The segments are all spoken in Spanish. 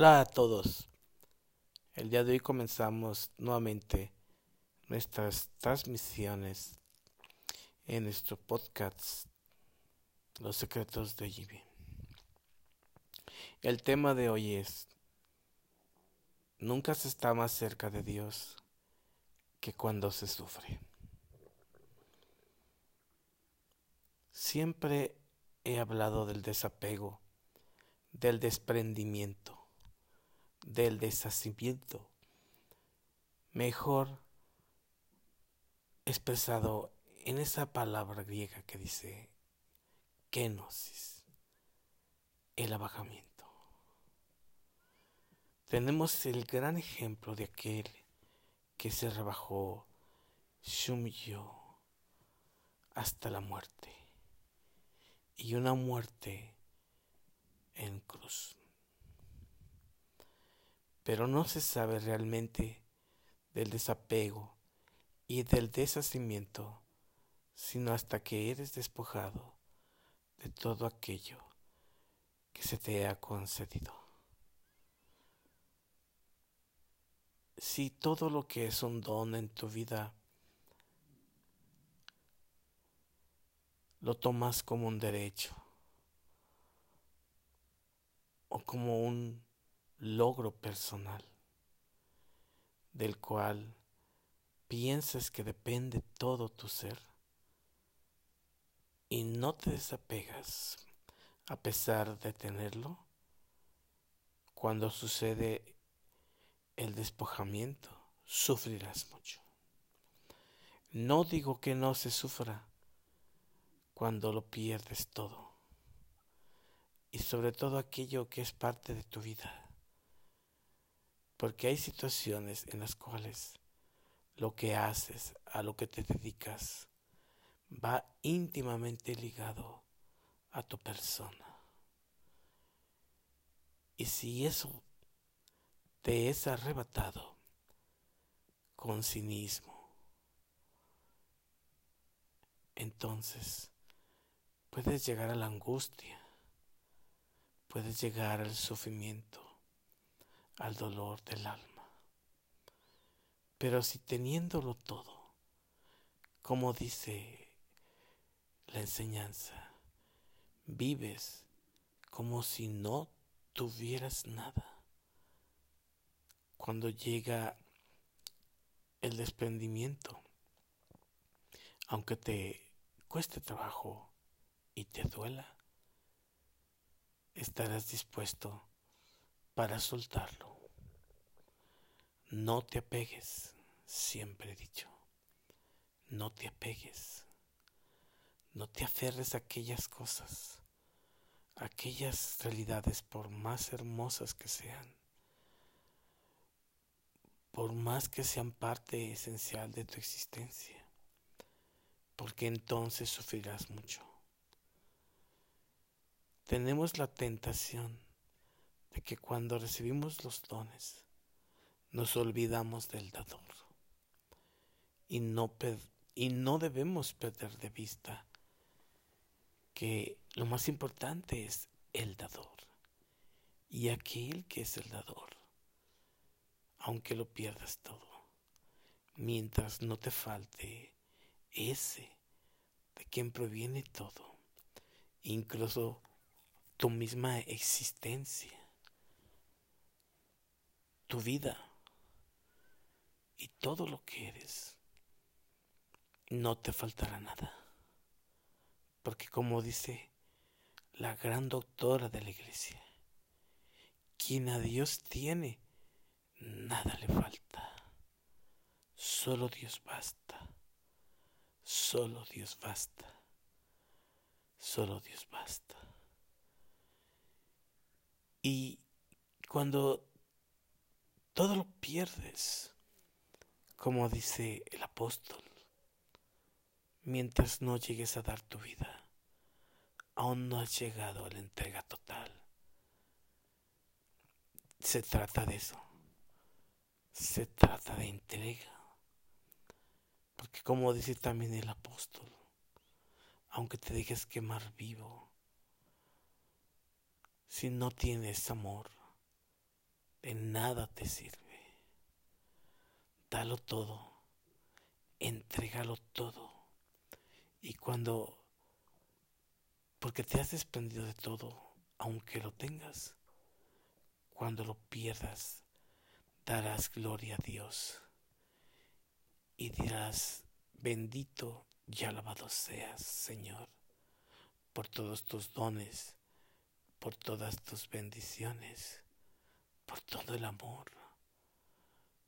Hola a todos. El día de hoy comenzamos nuevamente nuestras transmisiones en nuestro podcast Los secretos de Gibi. El tema de hoy es Nunca se está más cerca de Dios que cuando se sufre. Siempre he hablado del desapego, del desprendimiento del deshacimiento, mejor expresado en esa palabra griega que dice kenosis, el abajamiento. Tenemos el gran ejemplo de aquel que se rebajó, se hasta la muerte y una muerte en cruz pero no se sabe realmente del desapego y del deshacimiento, sino hasta que eres despojado de todo aquello que se te ha concedido. Si todo lo que es un don en tu vida lo tomas como un derecho o como un logro personal del cual piensas que depende todo tu ser y no te desapegas a pesar de tenerlo, cuando sucede el despojamiento, sufrirás mucho. No digo que no se sufra cuando lo pierdes todo y sobre todo aquello que es parte de tu vida porque hay situaciones en las cuales lo que haces, a lo que te dedicas, va íntimamente ligado a tu persona. Y si eso te es arrebatado con cinismo, entonces puedes llegar a la angustia, puedes llegar al sufrimiento, al dolor del alma. Pero si teniéndolo todo, como dice la enseñanza, vives como si no tuvieras nada, cuando llega el desprendimiento, aunque te cueste trabajo y te duela, estarás dispuesto para soltarlo. No te apegues, siempre he dicho. No te apegues. No te aferres a aquellas cosas, a aquellas realidades, por más hermosas que sean, por más que sean parte esencial de tu existencia, porque entonces sufrirás mucho. Tenemos la tentación que cuando recibimos los dones nos olvidamos del dador. Y no, y no debemos perder de vista que lo más importante es el dador. Y aquel que es el dador, aunque lo pierdas todo, mientras no te falte ese de quien proviene todo, incluso tu misma existencia tu vida y todo lo que eres, no te faltará nada. Porque como dice la gran doctora de la iglesia, quien a Dios tiene, nada le falta. Solo Dios basta. Solo Dios basta. Solo Dios basta. Y cuando todo lo pierdes, como dice el apóstol, mientras no llegues a dar tu vida. Aún no has llegado a la entrega total. Se trata de eso. Se trata de entrega. Porque como dice también el apóstol, aunque te dejes quemar vivo, si no tienes amor, de nada te sirve. Dalo todo, entrégalo todo. Y cuando, porque te has desprendido de todo, aunque lo tengas, cuando lo pierdas, darás gloria a Dios y dirás, bendito y alabado seas, Señor, por todos tus dones, por todas tus bendiciones, por todo el amor,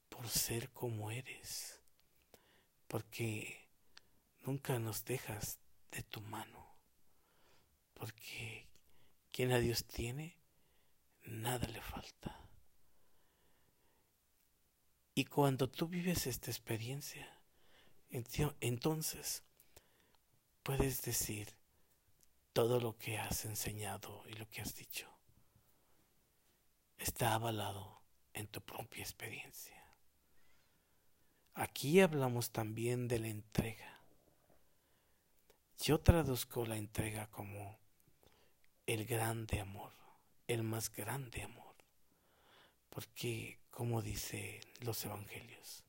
por ser como eres, porque nunca nos dejas de tu mano, porque quien a Dios tiene, nada le falta. Y cuando tú vives esta experiencia, entonces puedes decir todo lo que has enseñado y lo que has dicho. Está avalado en tu propia experiencia. Aquí hablamos también de la entrega. Yo traduzco la entrega como el grande amor, el más grande amor. Porque, como dice los evangelios,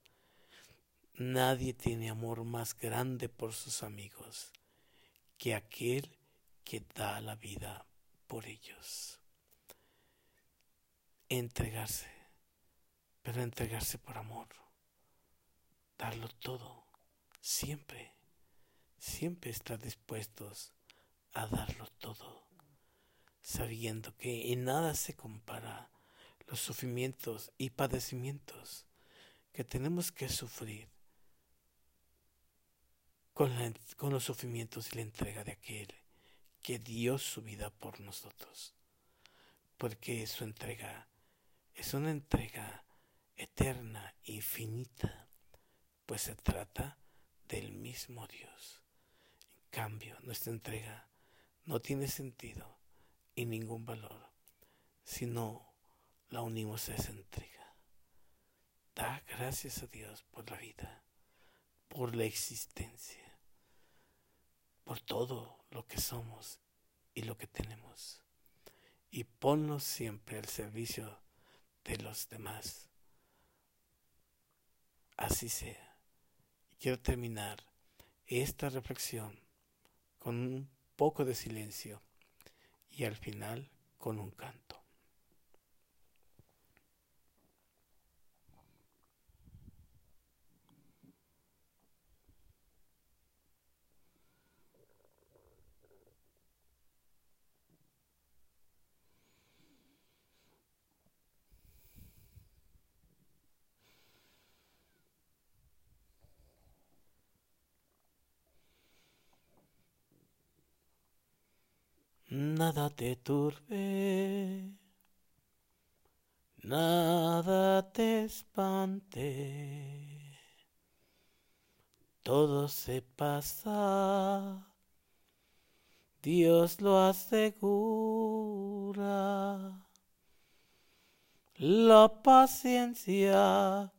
nadie tiene amor más grande por sus amigos que aquel que da la vida por ellos. Entregarse, pero entregarse por amor, darlo todo, siempre, siempre estar dispuestos a darlo todo, sabiendo que en nada se compara los sufrimientos y padecimientos que tenemos que sufrir con, los sufrimientos y la entrega de aquel que dio su vida por nosotros, porque su entrega es una entrega eterna, infinita, pues se trata del mismo Dios. En cambio, nuestra entrega no tiene sentido y ningún valor si no la unimos a esa entrega. Da gracias a Dios por la vida, por la existencia, por todo lo que somos y lo que tenemos. Y ponnos siempre al servicio de los demás. Así sea. Quiero terminar esta reflexión con un poco de silencio y al final con un canto. Nada te turbe, nada te espante, todo se pasa, Dios lo asegura, la paciencia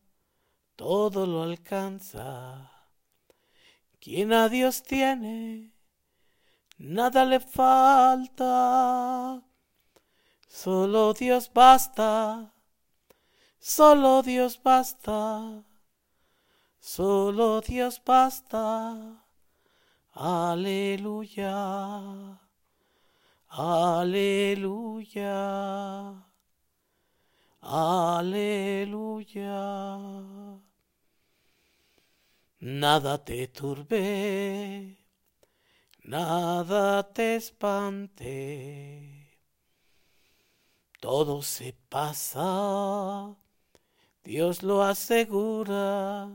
todo lo alcanza, quien a Dios tiene, nada le falta. Solo Dios basta, solo Dios basta, solo Dios basta. Aleluya, aleluya, aleluya. Nada te turbe nada te espante, todo se pasa, Dios lo asegura,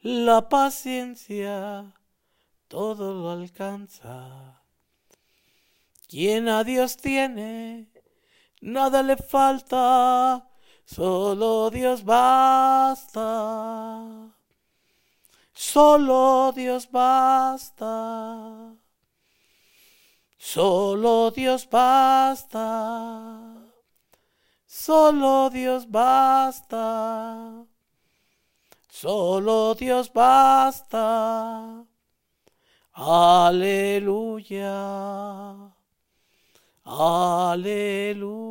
la paciencia todo lo alcanza. Quien a Dios tiene, nada le falta, solo Dios basta. Solo Dios basta. Solo Dios basta. Solo Dios basta. Solo Dios basta. Aleluya. Aleluya.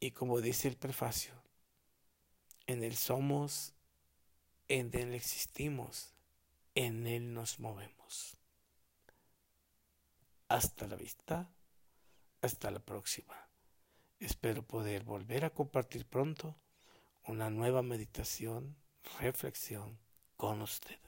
Y como dice el prefacio, en Él somos, en Él existimos, en Él nos movemos. Hasta la vista, hasta la próxima. Espero poder volver a compartir pronto una nueva meditación, reflexión con ustedes.